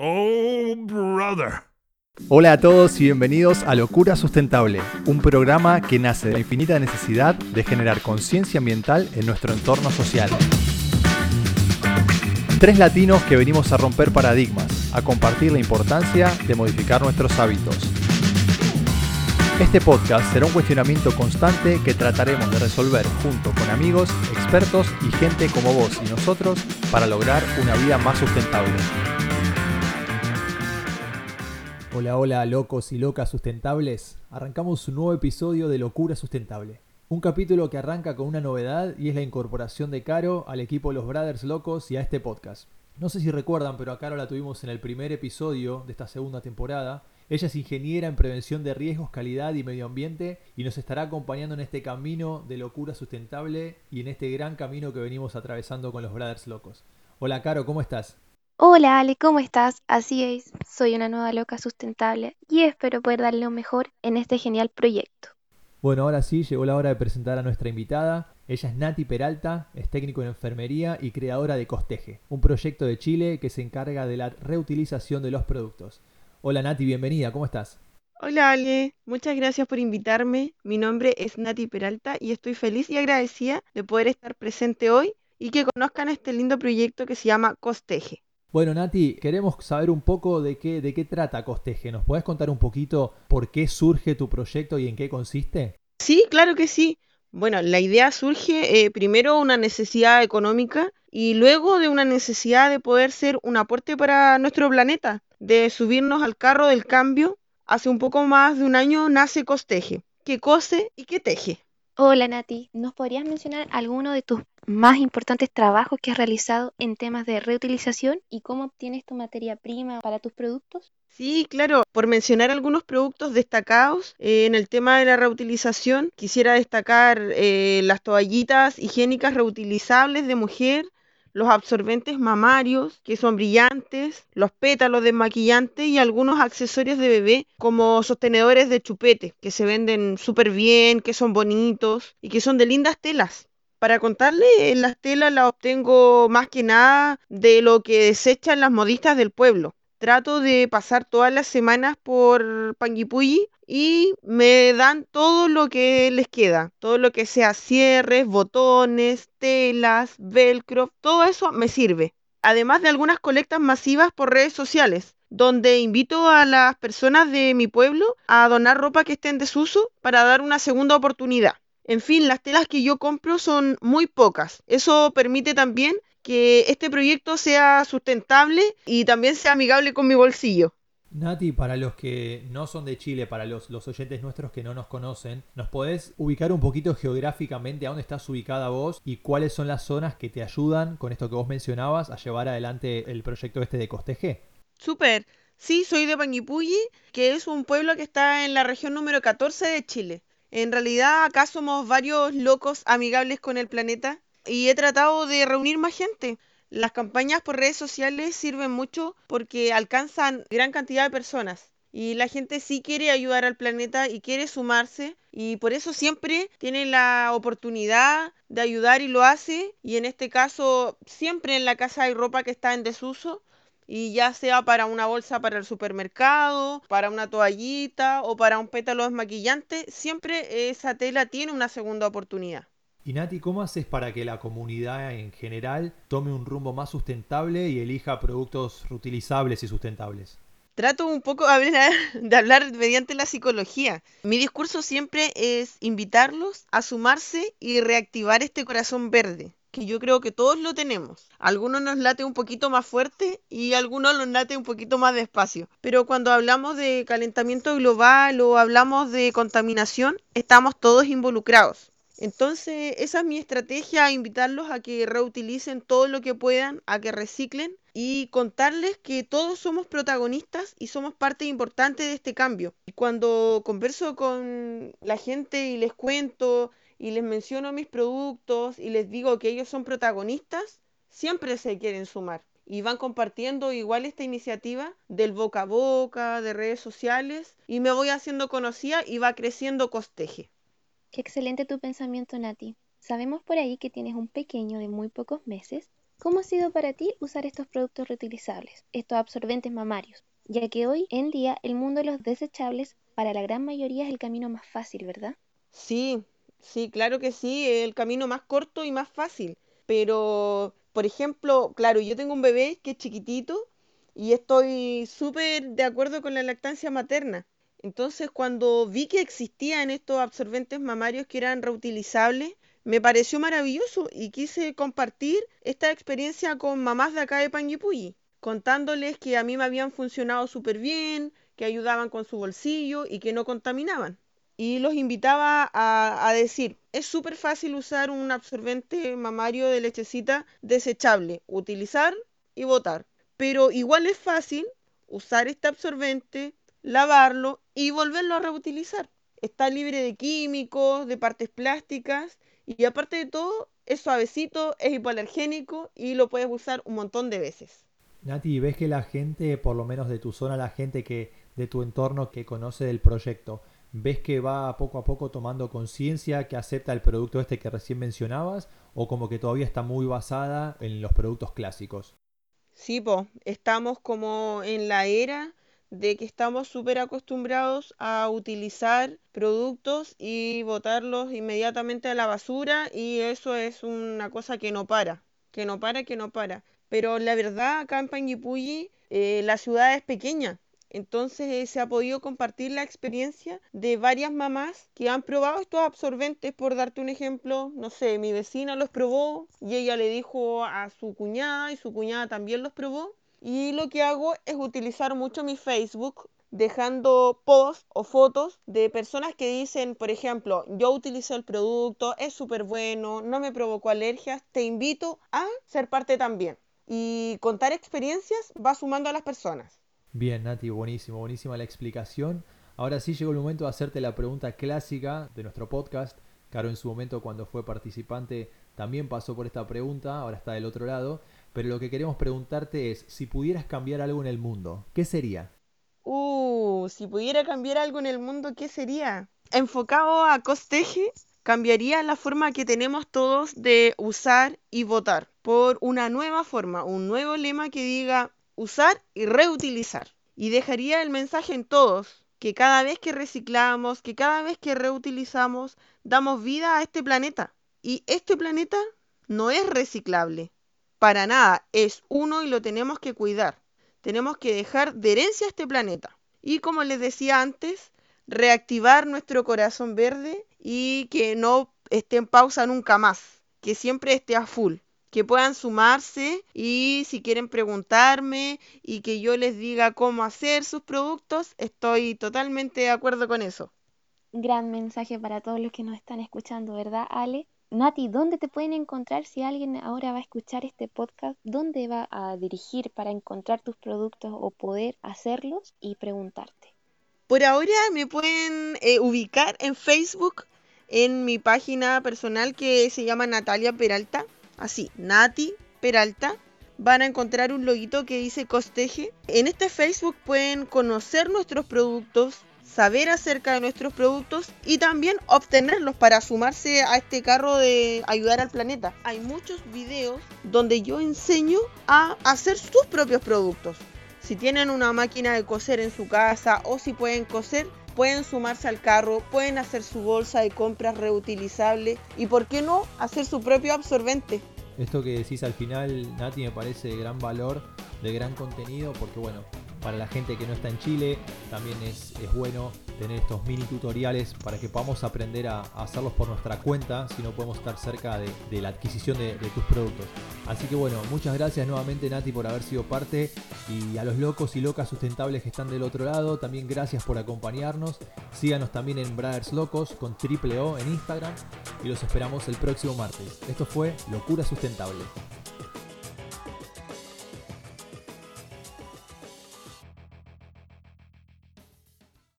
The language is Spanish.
Oh, brother. Hola a todos y bienvenidos a Locura Sustentable, un programa que nace de la infinita necesidad de generar conciencia ambiental en nuestro entorno social. Tres latinos que venimos a romper paradigmas, a compartir la importancia de modificar nuestros hábitos. Este podcast será un cuestionamiento constante que trataremos de resolver junto con amigos, expertos y gente como vos y nosotros para lograr una vida más sustentable. Hola, hola, locos y locas sustentables. Arrancamos un nuevo episodio de Locura Sustentable. Un capítulo que arranca con una novedad y es la incorporación de Caro al equipo Los Brothers Locos y a este podcast. No sé si recuerdan, pero a Caro la tuvimos en el primer episodio de esta segunda temporada. Ella es ingeniera en prevención de riesgos, calidad y medio ambiente y nos estará acompañando en este camino de locura sustentable y en este gran camino que venimos atravesando con los Brothers Locos. Hola Caro, ¿cómo estás? Hola Ale, ¿cómo estás? Así es, soy una nueva loca sustentable y espero poder darle lo mejor en este genial proyecto. Bueno, ahora sí, llegó la hora de presentar a nuestra invitada. Ella es Nati Peralta, es técnico en enfermería y creadora de Costeje, un proyecto de Chile que se encarga de la reutilización de los productos. Hola Nati, bienvenida, ¿cómo estás? Hola Ale, muchas gracias por invitarme. Mi nombre es Nati Peralta y estoy feliz y agradecida de poder estar presente hoy y que conozcan este lindo proyecto que se llama Costeje. Bueno, Nati, queremos saber un poco de qué, de qué trata Costeje. ¿Nos puedes contar un poquito por qué surge tu proyecto y en qué consiste? Sí, claro que sí. Bueno, la idea surge eh, primero una necesidad económica y luego de una necesidad de poder ser un aporte para nuestro planeta, de subirnos al carro del cambio. Hace un poco más de un año nace Costeje, que cose y que teje. Hola Nati, ¿nos podrías mencionar alguno de tus más importantes trabajos que has realizado en temas de reutilización y cómo obtienes tu materia prima para tus productos? Sí, claro. Por mencionar algunos productos destacados eh, en el tema de la reutilización, quisiera destacar eh, las toallitas higiénicas reutilizables de mujer, los absorbentes mamarios, que son brillantes, los pétalos desmaquillantes y algunos accesorios de bebé, como sostenedores de chupete, que se venden súper bien, que son bonitos y que son de lindas telas. Para contarle, las telas las obtengo más que nada de lo que desechan las modistas del pueblo. Trato de pasar todas las semanas por Panguipulli y me dan todo lo que les queda, todo lo que sea cierres, botones, telas, velcro, todo eso me sirve. Además de algunas colectas masivas por redes sociales, donde invito a las personas de mi pueblo a donar ropa que esté en desuso para dar una segunda oportunidad. En fin, las telas que yo compro son muy pocas. Eso permite también que este proyecto sea sustentable y también sea amigable con mi bolsillo. Nati, para los que no son de Chile, para los, los, oyentes nuestros que no nos conocen, ¿nos podés ubicar un poquito geográficamente a dónde estás ubicada vos y cuáles son las zonas que te ayudan con esto que vos mencionabas a llevar adelante el proyecto este de Costeje? Súper. Sí, soy de Panguipulli, que es un pueblo que está en la región número 14 de Chile. En realidad acá somos varios locos amigables con el planeta y he tratado de reunir más gente. Las campañas por redes sociales sirven mucho porque alcanzan gran cantidad de personas y la gente sí quiere ayudar al planeta y quiere sumarse y por eso siempre tiene la oportunidad de ayudar y lo hace y en este caso siempre en la casa hay ropa que está en desuso y ya sea para una bolsa para el supermercado, para una toallita o para un pétalo desmaquillante, siempre esa tela tiene una segunda oportunidad. Y Nati, ¿cómo haces para que la comunidad en general tome un rumbo más sustentable y elija productos reutilizables y sustentables? Trato un poco de hablar mediante la psicología. Mi discurso siempre es invitarlos a sumarse y reactivar este corazón verde que yo creo que todos lo tenemos. Algunos nos late un poquito más fuerte y algunos nos late un poquito más despacio. Pero cuando hablamos de calentamiento global o hablamos de contaminación, estamos todos involucrados. Entonces, esa es mi estrategia, invitarlos a que reutilicen todo lo que puedan, a que reciclen y contarles que todos somos protagonistas y somos parte importante de este cambio. Y cuando converso con la gente y les cuento y les menciono mis productos y les digo que ellos son protagonistas, siempre se quieren sumar y van compartiendo igual esta iniciativa del boca a boca, de redes sociales y me voy haciendo conocida y va creciendo Costeje. Qué excelente tu pensamiento, Nati. Sabemos por ahí que tienes un pequeño de muy pocos meses ¿Cómo ha sido para ti usar estos productos reutilizables, estos absorbentes mamarios? Ya que hoy en día el mundo de los desechables para la gran mayoría es el camino más fácil, ¿verdad? Sí, sí, claro que sí, el camino más corto y más fácil. Pero, por ejemplo, claro, yo tengo un bebé que es chiquitito y estoy súper de acuerdo con la lactancia materna. Entonces, cuando vi que existían estos absorbentes mamarios que eran reutilizables, me pareció maravilloso y quise compartir esta experiencia con mamás de acá de Panguipulli, contándoles que a mí me habían funcionado súper bien, que ayudaban con su bolsillo y que no contaminaban. Y los invitaba a, a decir, es súper fácil usar un absorbente mamario de lechecita desechable, utilizar y botar. Pero igual es fácil usar este absorbente, lavarlo y volverlo a reutilizar. Está libre de químicos, de partes plásticas y aparte de todo es suavecito, es hipoalergénico y lo puedes usar un montón de veces. Nati, ¿ves que la gente, por lo menos de tu zona, la gente que de tu entorno que conoce del proyecto, ves que va poco a poco tomando conciencia, que acepta el producto este que recién mencionabas, o como que todavía está muy basada en los productos clásicos? Sí, po, estamos como en la era de que estamos súper acostumbrados a utilizar productos y botarlos inmediatamente a la basura y eso es una cosa que no para, que no para, que no para. Pero la verdad, acá en Panguipulli, eh, la ciudad es pequeña, entonces eh, se ha podido compartir la experiencia de varias mamás que han probado estos absorbentes, por darte un ejemplo, no sé, mi vecina los probó y ella le dijo a su cuñada y su cuñada también los probó. Y lo que hago es utilizar mucho mi Facebook dejando posts o fotos de personas que dicen, por ejemplo, yo utilizo el producto, es súper bueno, no me provocó alergias, te invito a ser parte también. Y contar experiencias va sumando a las personas. Bien, Nati, buenísimo, buenísima la explicación. Ahora sí llegó el momento de hacerte la pregunta clásica de nuestro podcast. Caro en su momento cuando fue participante también pasó por esta pregunta, ahora está del otro lado. Pero lo que queremos preguntarte es, si pudieras cambiar algo en el mundo, ¿qué sería? Uh, si pudiera cambiar algo en el mundo, ¿qué sería? Enfocado a costeje, cambiaría la forma que tenemos todos de usar y votar por una nueva forma, un nuevo lema que diga usar y reutilizar. Y dejaría el mensaje en todos, que cada vez que reciclamos, que cada vez que reutilizamos, damos vida a este planeta. Y este planeta no es reciclable. Para nada, es uno y lo tenemos que cuidar. Tenemos que dejar de herencia este planeta. Y como les decía antes, reactivar nuestro corazón verde y que no esté en pausa nunca más, que siempre esté a full que puedan sumarse y si quieren preguntarme y que yo les diga cómo hacer sus productos, estoy totalmente de acuerdo con eso. Gran mensaje para todos los que nos están escuchando, ¿verdad, Ale? Nati, ¿dónde te pueden encontrar si alguien ahora va a escuchar este podcast? ¿Dónde va a dirigir para encontrar tus productos o poder hacerlos y preguntarte? Por ahora me pueden eh, ubicar en Facebook en mi página personal que se llama Natalia Peralta así, Nati Peralta, van a encontrar un loguito que dice Costeje. En este Facebook pueden conocer nuestros productos, saber acerca de nuestros productos y también obtenerlos para sumarse a este carro de ayudar al planeta. Hay muchos videos donde yo enseño a hacer sus propios productos. Si tienen una máquina de coser en su casa o si pueden coser, pueden sumarse al carro, pueden hacer su bolsa de compras reutilizable y, ¿por qué no?, hacer su propio absorbente. Esto que decís al final, Nati, me parece de gran valor, de gran contenido, porque bueno, para la gente que no está en Chile, también es, es bueno tener estos mini tutoriales para que podamos aprender a, hacerlos por nuestra cuenta, si no podemos estar cerca de, la adquisición de, tus productos. Así que bueno, muchas gracias nuevamente Nati por haber sido parte y a los locos y locas sustentables que están del otro lado, también gracias por acompañarnos. Síganos también en Brothers Locos con triple O en Instagram y los esperamos el próximo martes. Esto fue Locura Sustentable.